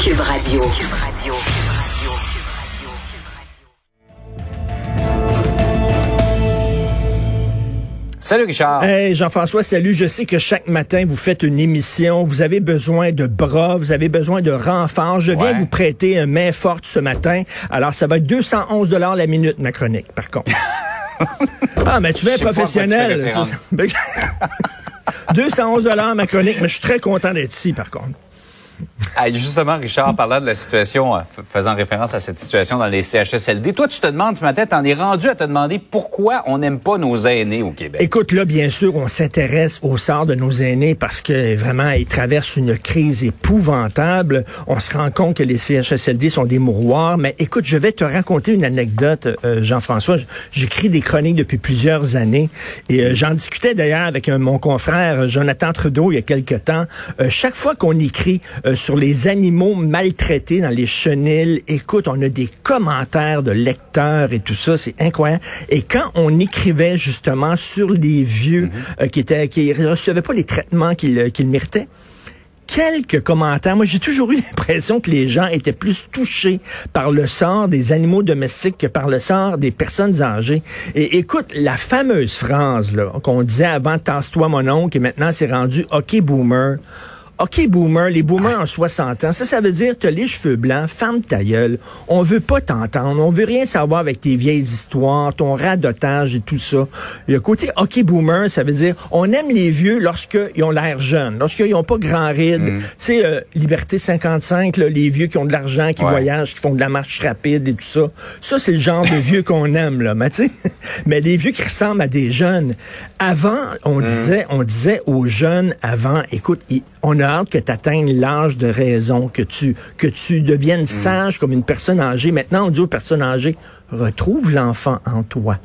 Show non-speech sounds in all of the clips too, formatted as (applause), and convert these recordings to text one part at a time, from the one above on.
Cube Radio. Salut Richard. Hey Jean-François, salut. Je sais que chaque matin, vous faites une émission. Vous avez besoin de bras, vous avez besoin de renforts. Je viens Ouais. vous prêter une main forte ce matin. Alors, ça va être 211 dollars la minute, ma chronique, par contre. (laughs) ah, mais tu es professionnel. référence. (laughs) C'est- 211 dollars ma chronique, mais je suis très content d'être ici, par contre. Ah, justement, Richard, parlant de la situation, euh, faisant référence à cette situation dans les CHSLD, toi, tu te demandes ce matin, t'en es rendu à te demander pourquoi on n'aime pas nos aînés au Québec? Écoute, là, bien sûr, on s'intéresse au sort de nos aînés parce que vraiment, ils traversent une crise épouvantable. On se rend compte que les CHSLD sont des mouroirs. Mais écoute, je vais te raconter une anecdote, euh, Jean-François. J'écris des chroniques depuis plusieurs années et euh, j'en discutais d'ailleurs avec mon confrère Jonathan Trudeau il y a quelque temps. Chaque fois qu'on écrit sur les animaux maltraités dans les chenilles, écoute, on a des commentaires de lecteurs et tout ça, c'est incroyable. Et quand on écrivait justement sur les vieux euh, qui étaient qui recevaient pas les traitements qu'ils euh, qu'ils méritaient, quelques commentaires. Moi, j'ai toujours eu (laughs) l'impression que les gens étaient plus touchés par le sort des animaux domestiques que par le sort des personnes âgées. Et écoute, la fameuse phrase là, qu'on disait avant, tasse-toi mon oncle, et maintenant c'est rendu OK boomer. OK, boomer, les boomers en 60 ans, ça, ça veut dire, t'as les cheveux blancs, ferme ta gueule. On veut pas t'entendre, on veut rien savoir avec tes vieilles histoires, ton radotage et tout ça. Le côté OK, boomer, ça veut dire, on aime les vieux lorsqu'ils ont l'air jeunes, lorsqu'ils ont pas grand ride. Tu sais, euh, Liberté 55, là, les vieux qui ont de l'argent, qui Ouais. voyagent, qui font de la marche rapide et tout ça. Ça, c'est le genre de (laughs) vieux qu'on aime, là. Mais tu sais, (laughs) mais les vieux qui ressemblent à des jeunes. Avant, on disait, on disait aux jeunes avant, écoute, il- on a hâte que tu atteignes l'âge de raison, que tu, que tu deviennes sage comme une personne âgée. Maintenant, on dit aux personnes âgées, retrouve l'enfant en toi.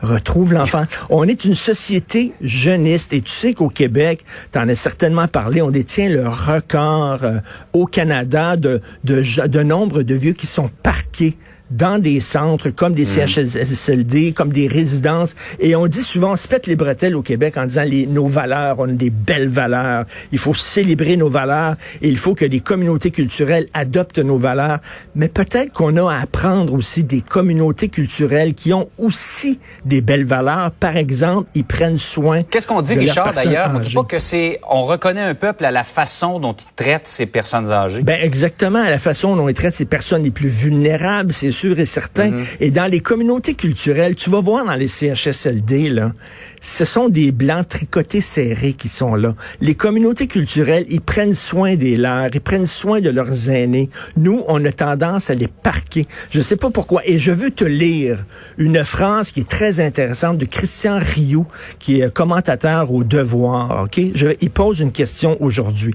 Retrouve l'enfant. On est une société jeuniste et tu sais qu'au Québec, tu en as certainement parlé, on détient le record euh, au Canada de, de, de nombre de vieux qui sont parqués dans des centres comme des CHSLD, comme des résidences. Et on dit souvent, on se pète les bretelles au Québec en disant les, nos valeurs, on a des belles valeurs. Il faut célébrer nos valeurs et il faut que les communautés culturelles adoptent nos valeurs. Mais peut-être qu'on a à apprendre aussi des communautés culturelles qui ont aussi des belles valeurs. Par exemple, ils prennent soin. Qu'est-ce qu'on dit, de Richard, d'ailleurs? On dit pas que c'est, on reconnaît un peuple à la façon dont il traite ses personnes âgées. Ben exactement, à la façon dont on traite ces personnes les plus vulnérables, c'est sûr et certain. Et dans les communautés culturelles, tu vas voir dans les CHSLD, là, ce sont des blancs tricotés serrés qui sont là. Les communautés culturelles, ils prennent soin des leurs, ils prennent soin de leurs aînés. Nous, on a tendance à les parquer. Je sais pas pourquoi. Et je veux te lire une phrase qui est très intéressante de Christian Rioux, qui est commentateur au Devoir. Ok, je, il pose une question aujourd'hui.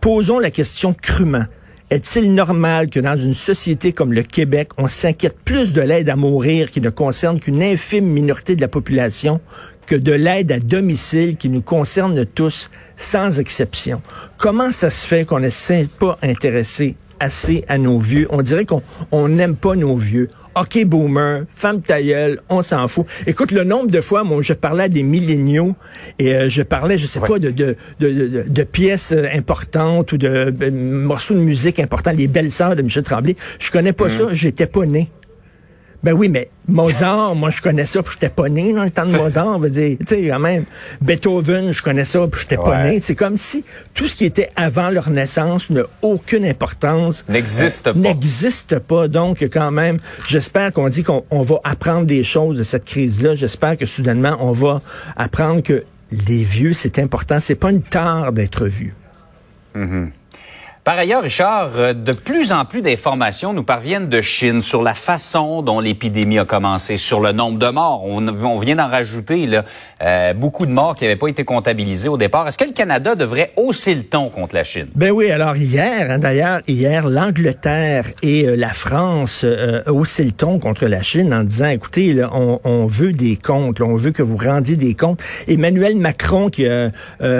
Posons la question crûment. Est-il normal que dans une société comme le Québec, on s'inquiète plus de l'aide à mourir qui ne concerne qu'une infime minorité de la population que de l'aide à domicile qui nous concerne tous, sans exception? Comment ça se fait qu'on ne s'est pas intéressé assez à nos vieux? On dirait qu'on on n'aime pas nos vieux. OK, boomer, femme ta gueule, on s'en fout. Écoute, le nombre de fois, moi, je parlais à des milléniaux et euh, je parlais, je sais Ouais. pas, de, de, de, de- de pièces euh, importantes ou de, euh, morceaux de musique importants, les belles sœurs de Michel Tremblay. Je connais pas ça, j'étais pas né. Ben oui, mais Mozart, moi je connais ça, puis j'étais pas né dans le temps de (laughs) Mozart, on va dire, tu sais, quand même. Beethoven, je connais ça, puis j'étais pas Ouais. né. C'est comme si tout ce qui était avant leur naissance n'a aucune importance. N'existe Euh, pas. N'existe pas. Donc, quand même, j'espère qu'on dit qu'on on va apprendre des choses de cette crise-là. J'espère que soudainement, on va apprendre que les vieux, c'est important. C'est pas une tare d'être vieux. Par ailleurs, Richard, euh, de plus en plus d'informations nous parviennent de Chine sur la façon dont l'épidémie a commencé, sur le nombre de morts. On, vient d'en rajouter là, euh, beaucoup de morts qui n'avaient pas été comptabilisés au départ. Est-ce que le Canada devrait hausser le ton contre la Chine? Ben oui, alors hier, hein, d'ailleurs, hier, l'Angleterre et euh, la France haussé le ton contre la Chine en disant, écoutez, là, on, veut des comptes, on veut que vous rendiez des comptes. Emmanuel Macron qui a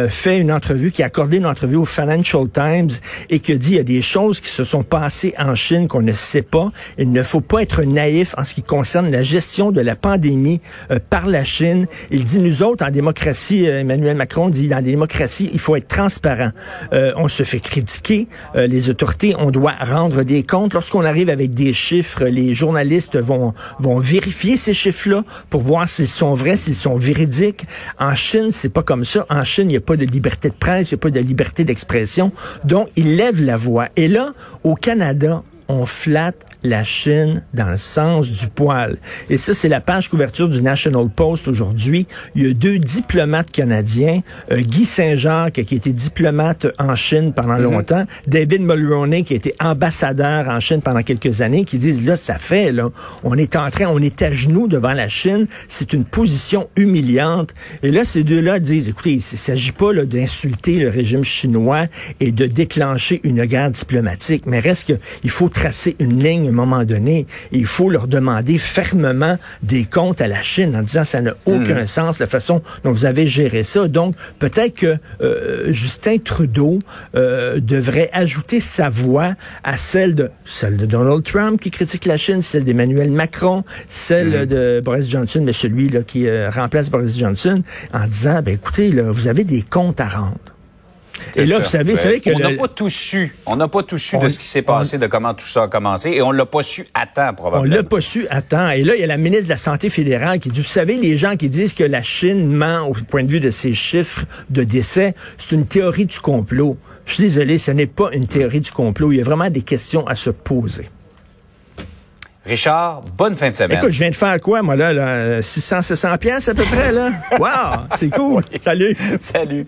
fait une entrevue, qui a accordé une entrevue au Financial Times qui a dit il y a des choses qui se sont passées en Chine qu'on ne sait pas. Il ne faut pas être naïf en ce qui concerne la gestion de la pandémie euh, par la Chine. Il dit nous autres en démocratie, euh, Emmanuel Macron dit dans la démocratie, il faut être transparent. Euh, on se fait critiquer, les autorités, on doit rendre des comptes. Lorsqu'on arrive avec des chiffres, les journalistes vont vont vérifier ces chiffres-là pour voir s'ils sont vrais, s'ils sont véridiques. En Chine, c'est pas comme ça. En Chine, il n'y a pas de liberté de presse, il n'y a pas de liberté d'expression. Donc, il lève la voix. Et là, au Canada, on flatte la Chine dans le sens du poil. Et ça, c'est la page couverture du National Post aujourd'hui. Il y a deux diplomates canadiens, euh, Guy Saint-Jacques, qui était diplomate en Chine pendant mhm. longtemps, David Mulroney, qui était ambassadeur en Chine pendant quelques années, qui disent, là, ça fait, là, on est en train, on est à genoux devant la Chine, c'est une position humiliante. Et là, ces deux-là disent, écoutez, il ne s'agit pas d'insulter le régime chinois et de déclencher une guerre diplomatique, mais reste qu'il faut tracer une ligne moment donné, il faut leur demander fermement des comptes à la Chine en disant ça n'a aucun hmm. sens la façon dont vous avez géré ça. Donc peut-être que euh, Justin Trudeau euh, devrait ajouter sa voix à celle de celle de Donald Trump qui critique la Chine, celle d'Emmanuel Macron, celle hmm. de Boris Johnson, mais celui là qui euh, remplace Boris Johnson, en disant ben écoutez là, vous avez des comptes à rendre. Et là, vous savez, vous savez que... On n'a pas tout su. On n'a pas tout su de ce qui s'est passé, de comment tout ça a commencé, et on l'a pas su à temps, probablement. On l'a pas su à temps. Et là, il y a la ministre de la Santé fédérale qui dit, vous savez, les gens qui disent que la Chine ment au point de vue de ses chiffres de décès, c'est une théorie du complot. Je suis désolé, ce n'est pas une théorie du complot. Il y a vraiment des questions à se poser. Richard, bonne fin de semaine. Écoute, je viens de faire quoi, moi, là, là 600, 700 pièces à peu près, là? Wow, c'est cool. (laughs) Salut. Salut.